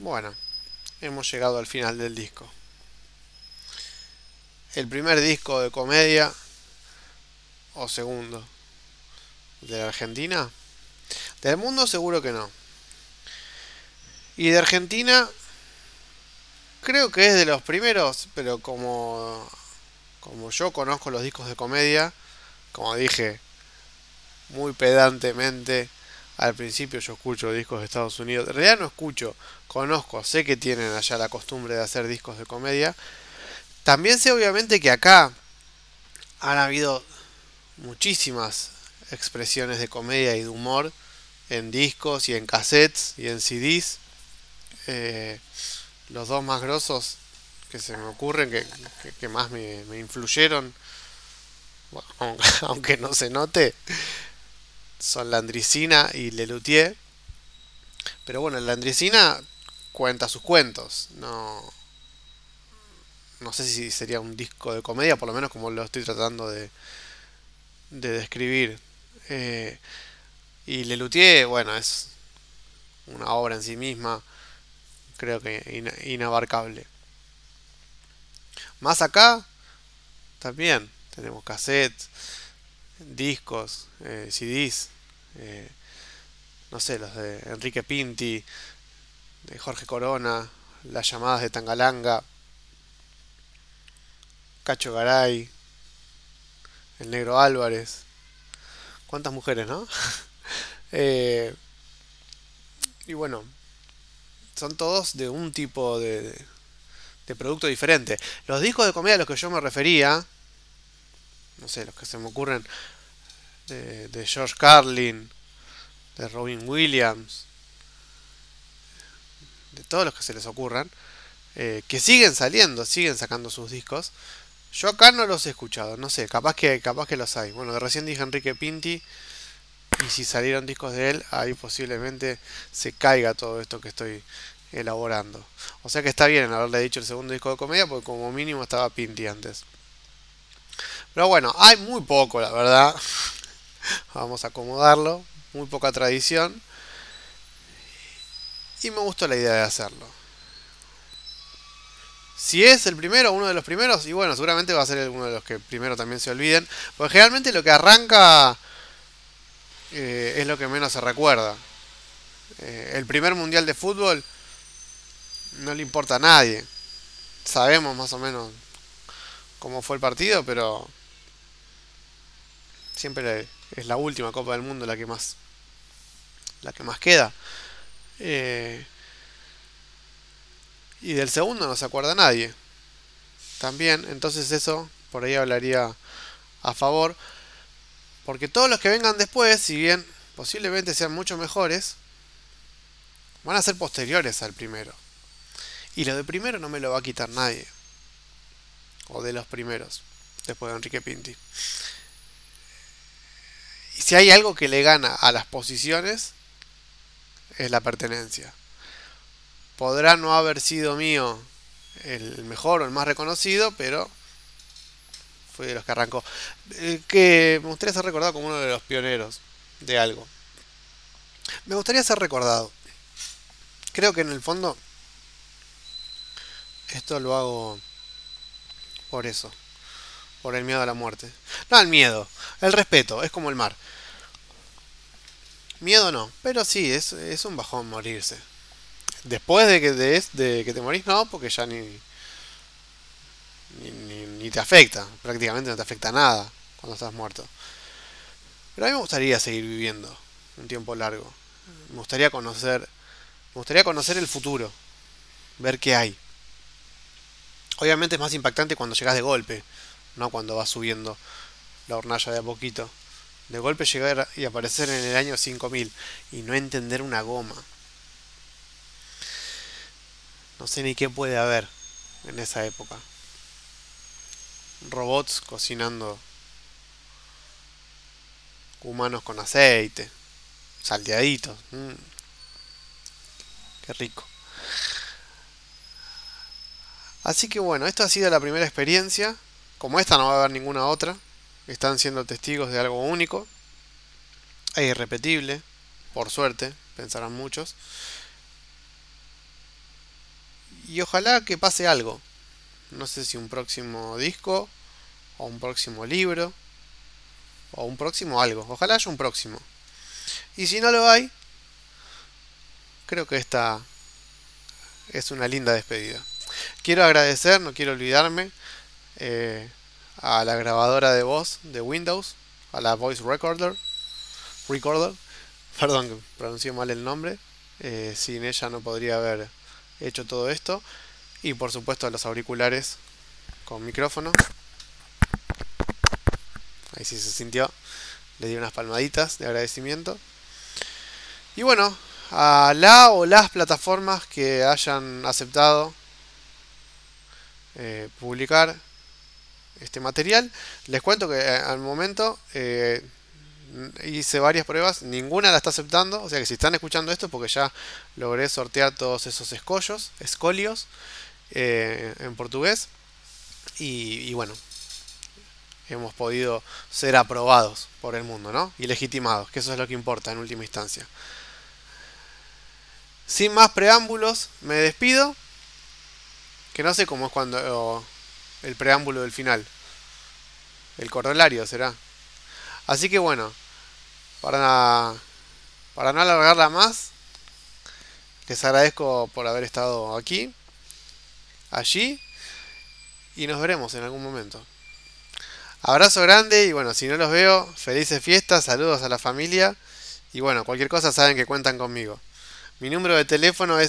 Bueno, hemos llegado al final del disco. El primer disco de comedia, o segundo, de Argentina. Del mundo seguro que no. Y de Argentina, creo que es de los primeros, pero como, como yo conozco los discos de comedia, como dije muy pedantemente, al principio yo escucho discos de Estados Unidos. En realidad no escucho, conozco, sé que tienen allá la costumbre de hacer discos de comedia. También sé obviamente que acá han habido muchísimas expresiones de comedia y de humor en discos y en cassettes y en CDs. Eh, los dos más grosos que se me ocurren, que, más me, me influyeron, aunque no se note, son Landricina y Lelutier. Pero bueno, Landricina cuenta sus cuentos. No, no sé si sería un disco de comedia, por lo menos como lo estoy tratando de, de describir. Eh, y Lelutier, bueno, es una obra en sí misma, creo que inabarcable. Más acá, también tenemos cassettes, discos, eh, CDs, eh, no sé, los de Enrique Pinti, de Jorge Corona, las llamadas de Tangalanga, Cacho Garay, el negro Álvarez. ¿Cuántas mujeres, no? Eh, y bueno, son todos de un tipo de, de producto diferente. Los discos de comedia a los que yo me refería, no sé, los que se me ocurren de, George Carlin, de Robin Williams, de todos los que se les ocurran, eh, que siguen saliendo, siguen sacando sus discos. Yo acá no los he escuchado, no sé, capaz que, capaz que los hay. Bueno, de recién dije Enrique Pinti, y si salieron discos de él, ahí posiblemente se caiga todo esto que estoy elaborando. O sea que está bien haberle dicho el segundo disco de comedia, porque como mínimo estaba Pinti antes. Pero bueno, hay muy poco, la verdad. Vamos a acomodarlo. Muy poca tradición. Y me gustó la idea de hacerlo. Si es el primero, uno de los primeros, y bueno, seguramente va a ser uno de los que primero también se olviden. Porque generalmente lo que arranca eh, es lo que menos se recuerda. Eh, el primer mundial de fútbol no le importa a nadie. Sabemos más o menos cómo fue el partido, pero siempre es la última Copa del Mundo la que más la que más queda. Eh, y del segundo no se acuerda nadie. También entonces eso por ahí hablaría a favor porque todos los que vengan después si bien posiblemente sean mucho mejores van a ser posteriores al primero. Y lo de primero no me lo va a quitar nadie. O de los primeros después de Enrique Pinti si hay algo que le gana a las posiciones, es la pertenencia. Podrá no haber sido mío el mejor o el más reconocido, pero fue de los que arrancó. Eh, que me gustaría ser recordado como uno de los pioneros de algo. Me gustaría ser recordado. Creo que en el fondo esto lo hago por eso. Por el miedo a la muerte. No el miedo, el respeto, es como el mar. Miedo no, pero sí, es, es un bajón morirse. Después de que, de, que te morís, no, porque ya ni, ni, ni, te afecta. Prácticamente no te afecta nada cuando estás muerto. Pero a mí me gustaría seguir viviendo un tiempo largo. Me gustaría conocer, me gustaría conocer el futuro, ver qué hay. Obviamente es más impactante cuando llegas de golpe, no cuando vas subiendo la hornalla de a poquito de golpe llegar y aparecer en el año 5000 y no entender una goma. No sé ni qué puede haber en esa época. Robots cocinando humanos con aceite, salteaditos. Mm. Qué rico. Así que bueno, esta ha sido la primera experiencia. Como esta no va a haber ninguna otra están siendo testigos de algo único e irrepetible, por suerte, pensarán muchos. y ojalá que pase algo. No sé si un próximo disco o un próximo libro o un próximo algo. Ojalá haya un próximo. Y si no lo hay, creo que esta es una linda despedida. Quiero agradecer, no quiero olvidarme, eh, a la grabadora de voz de Windows, a la Voice Recorder, Recorder, perdón que pronuncié mal el nombre, eh, sin ella no podría haber hecho todo esto, y por supuesto a los auriculares con micrófono. Ahí sí se sintió, le di unas palmaditas de agradecimiento. Y bueno, a la o las plataformas que hayan aceptado eh, publicar este material. Les cuento que eh, al momento eh, hice varias pruebas, ninguna la está aceptando, o sea que si están escuchando esto porque ya logré sortear todos esos escollos, escolios en portugués y, bueno, hemos podido ser aprobados por el mundo, ¿no? Y legitimados, que eso es lo que importa en última instancia. Sin más preámbulos, me despido. Que no sé cómo es cuando el preámbulo del final. El corolario será. Así que bueno, para, para no alargarla más, les agradezco por haber estado aquí, allí, y nos veremos en algún momento. Abrazo grande y bueno, si no los veo, felices fiestas, saludos a la familia y bueno, cualquier cosa saben que cuentan conmigo. Mi número de teléfono es